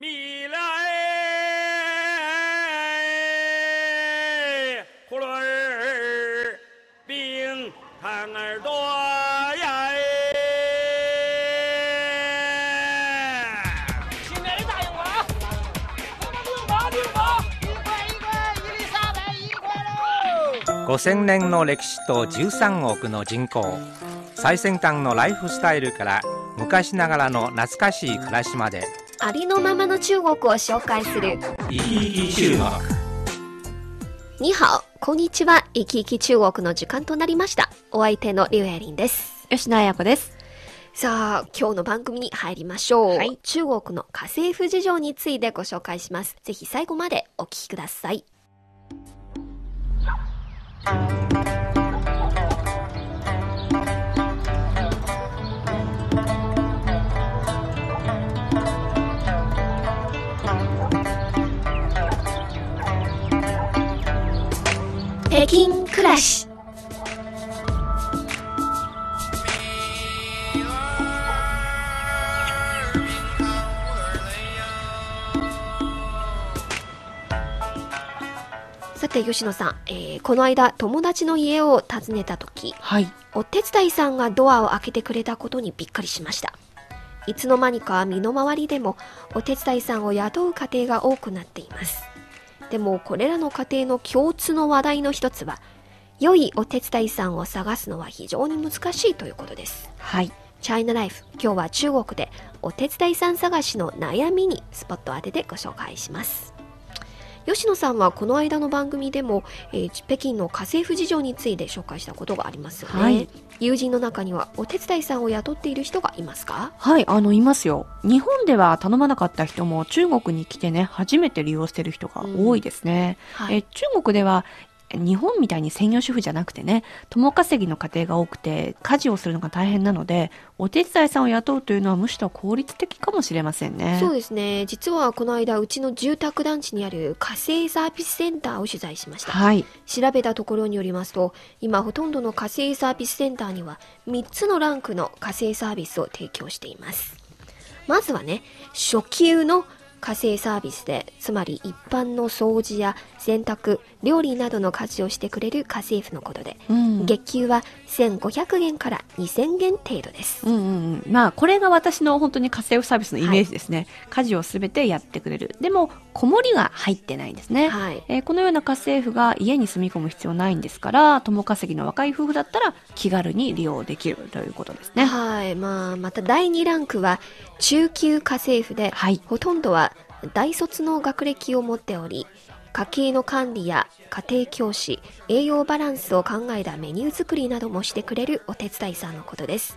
米来葫芦儿冰糖儿多呀！新年的答应我啊！六毛六毛，一块一块，伊丽莎白一块喽！5000年の歴史と13億の人口最先端のライフスタイルから昔ながらの懐かしい暮らしまでありのままの中国を紹介する。生き生き中国に好、こんにちは。生き生き中国の時間となりました。お相手のリュウエリンです。吉野彩子です。さあ、今日の番組に入りましょう。はい中国の家政婦事情についてご紹介します。ぜひ最後までお聞きください。北京暮らし。さて吉野さん、えーこの間友達の家を訪ねた時はい。お手伝いさんがドアを開けてくれたことにびっくりしましたいつの間にか身の回りでもお手伝いさんを雇う家庭が多くなっていますでもこれらの家庭の共通の話題の一つは良いお手伝いさんを探すのは非常に難しいということですはい。チャイナライフ今日は中国でお手伝いさん探しの悩みにスポットを当ててご紹介します吉野さんはこの間の番組でも、えー北京の家政婦事情について紹介したことがありますよね、はい。友人の中にはお手伝いさんを雇っている人がいますか？はい、あの、いますよ。日本では頼まなかった人も中国に来てね、初めて利用してる人が多いですね。はい。え中国では、日本みたいに専業主婦じゃなくてね、共稼ぎの家庭が多くて、家事をするのが大変なので、お手伝いさんを雇うというのはむしろ効率的かもしれませんね。そうですね実はこの間うちの住宅団地にある家政サービスセンターを取材しましたはい。調べたところによりますと今ほとんどの家政サービスセンターには3つのランクの家政サービスを提供していますまずはね初級の家政サービスでつまり一般の掃除や洗濯料理などの家事をしてくれる家政婦のことで、うん。月給は1500元から2000元程度です、うんうんうん。まあ、これが私の本当に家政婦サービスのイメージですね。家事をすべてやってくれる。でも、子守が入ってないんですね。はいえーこのような家政婦が家に住み込む必要ないんですから、共稼ぎの若い夫婦だったら気軽に利用できるということですね。はい、まあ、また第2ランクは中級家政婦で、はい。ほとんどは大卒の学歴を持っており、家計の管理や家庭教師、栄養バランスを考えたメニュー作りなどもしてくれるお手伝いさんのことです。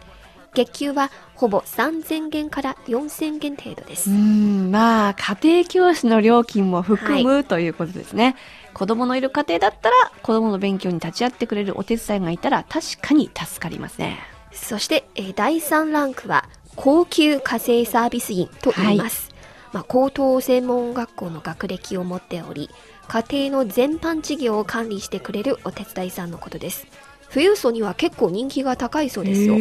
月給はほぼ3000元から4000元程度ですうー。ん、まあ、家庭教師の料金も含む、ということですね。子供のいる家庭だったら、子供の勉強に立ち会ってくれるお手伝いがいたら、確かに助かりますね。そして、えー第3ランクは高級家政サービス員と言います。まあ、高等専門学校の学歴を持っており、家庭の全般事業を管理してくれるお手伝いさんのことです。富裕層には結構人気が高いそうですよ。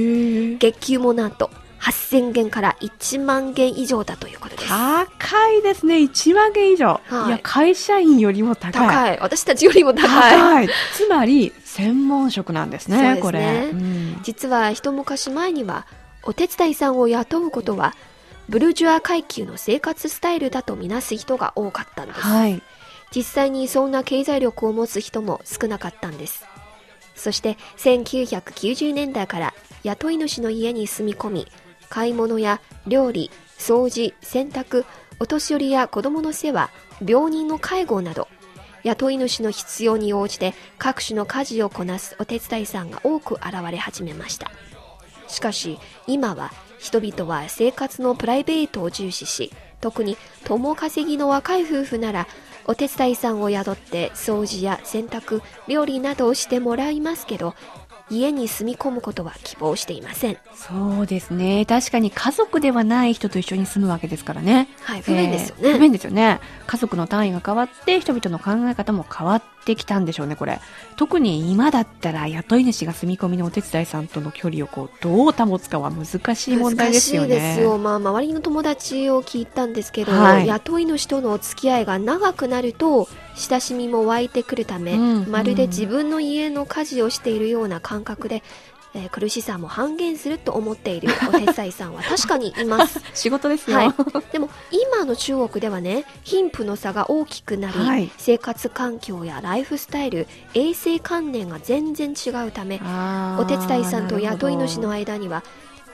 月給もなんと8000元から1万元以上だということです。高いですね。1万円以上。はいいや、会社員よりも高い。高い。私たちよりも高い。高い。つまり、専門職なんですね、すねこれ。うん実は一昔前にはお手伝いさんを雇うことはブルジュア階級の生活スタイルだとみなす人が多かったんです、はい。実際にそんな経済力を持つ人も少なかったんです。そして1990年代から雇い主の家に住み込み買い物や料理掃除洗濯お年寄りや子供の世話病人の介護など雇い主の必要に応じて各種の家事をこなすお手伝いさんが多く現れ始めました。しかし今は人々は生活のプライベートを重視し特に共稼ぎの若い夫婦ならお手伝いさんを宿って掃除や洗濯料理などをしてもらいますけど家に住み込むことは希望していませんそうですね。確かに家族ではない人と一緒に住むわけですからね。はい不便ですよね、えー不便ですよね。家族の単位が変わって、人々の考え方も変わっってきたんでしょうね、これ。特に今だったら雇い主が住み込みのお手伝いさんとの距離をこうどう保つかは難しい問題ですよね。難しいですよ。まあ、周りの友達を聞いたんですけど、はい雇い主とのお付き合いが長くなると、親しみも湧いてくるため、うん。まるで自分の家の家事をしているような感覚で、えー苦しさも半減すると思っている お手伝いさんは確かにいます。仕事ですよ。はい、でも今の中国ではね貧富の差が大きくなり、はい。生活環境やライフスタイル衛生観念が全然違うためお手伝いさんと雇い主の間には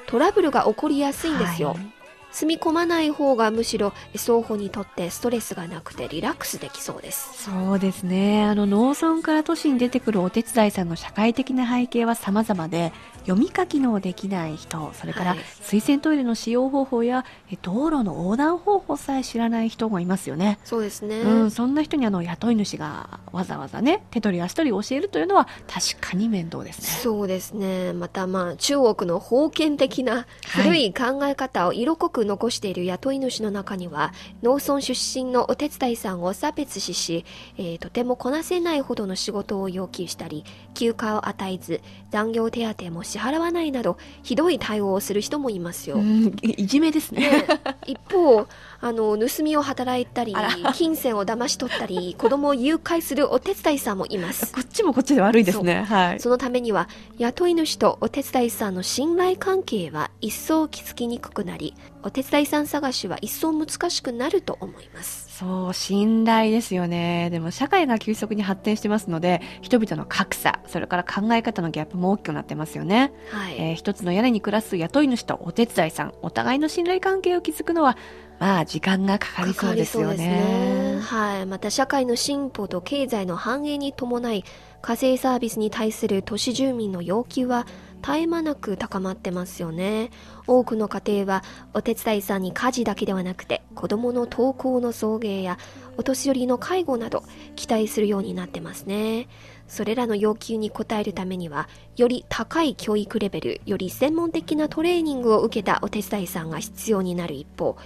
トラブルが起こりやすいんですよ、はい住み込まない方がむしろ双方にとってストレスがなくてリラックスできそうですそうですね。あの、農村から都市に出てくるお手伝いさんの社会的な背景は様々で、読み書きのできない人、それからはい水洗トイレの使用方法やえ道路の横断方法さえ知らない人もいますよね。そうですね、うん、そんな人にあの雇い主がわざわざね、手取り足取り教えるというのは確かに面倒ですね。そうですね。またまあ中国の封建的な古い考え方を色濃く残している雇い主の中には、農村出身のお手伝いさんを差別視し、えーとてもこなせないほどの仕事を要求したり、休暇を与えず、残業手当も支払わないなど、ひどい対応をする人もいますよ。うん、いいじめですね。ね一方あの盗みを働いたり金銭を騙し取ったり 子供を誘拐するお手伝いさんもいますこっちもこっちで悪いですね。はい。そのためには雇い主とお手伝いさんの信頼関係は一層築きにくくなりお手伝いさん探しは一層難しくなると思いますそう、信頼ですよね。でも社会が急速に発展してますので、人々の格差、それから考え方のギャップも大きくなってますよね。はい、えー一つの屋根に暮らす雇い主とお手伝いさん、お互いの信頼関係を築くのは、まあ、時間がかかりそうですよね。はい。また社会の進歩と経済の繁栄に伴い、家政サービスに対する都市住民の要求は絶え間なく高まってますよね。多くの家庭はお手伝いさんに家事だけではなくて子供の登校の送迎やお年寄りの介護など期待するようになってますね。それらの要求に応えるためには、より高い教育レベル、より専門的なトレーニングを受けたお手伝いさんが必要になる一方、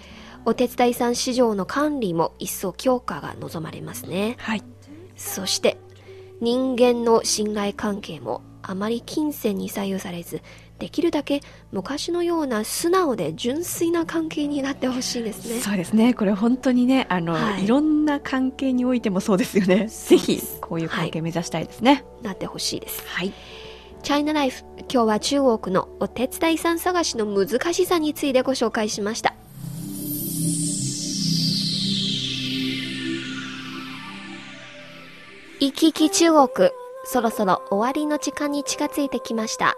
お手伝いさん市場の管理も一層強化が望まれますね。はい。そして、人間の信頼関係もあまり金銭に左右されず、できるだけ昔のような素直で純粋な関係になってほしいですね。そうですね。これ本当にね、あの、はいい、ろんな関係においてもそうですよね。ぜひ、こういう関係目指したいですね。なってほしいです。はい。チャイナライフ、今日は中国のお手伝いさん探しの難しさについてご紹介しました。行き来中国、そろそろ終わりの時間に近づいてきました。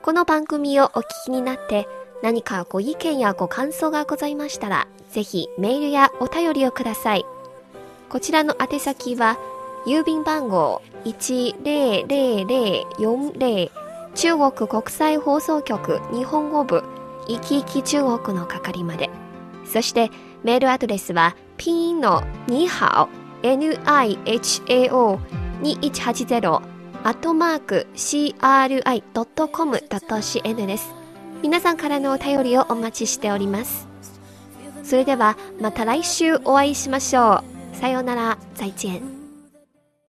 この番組をお聞きになって、何かご意見やご感想がございましたら、ぜひメールやお便りをください。こちらの宛先は、郵便番号10040中国国際放送局日本語部生き生き中国の係まで。そしてメールアドレスはピンの2ハオ nihao2180 アットマーク cri.com.cn です。皆さんからのお便りをお待ちしております。それではまた来週お会いしましょう。さようなら、再见。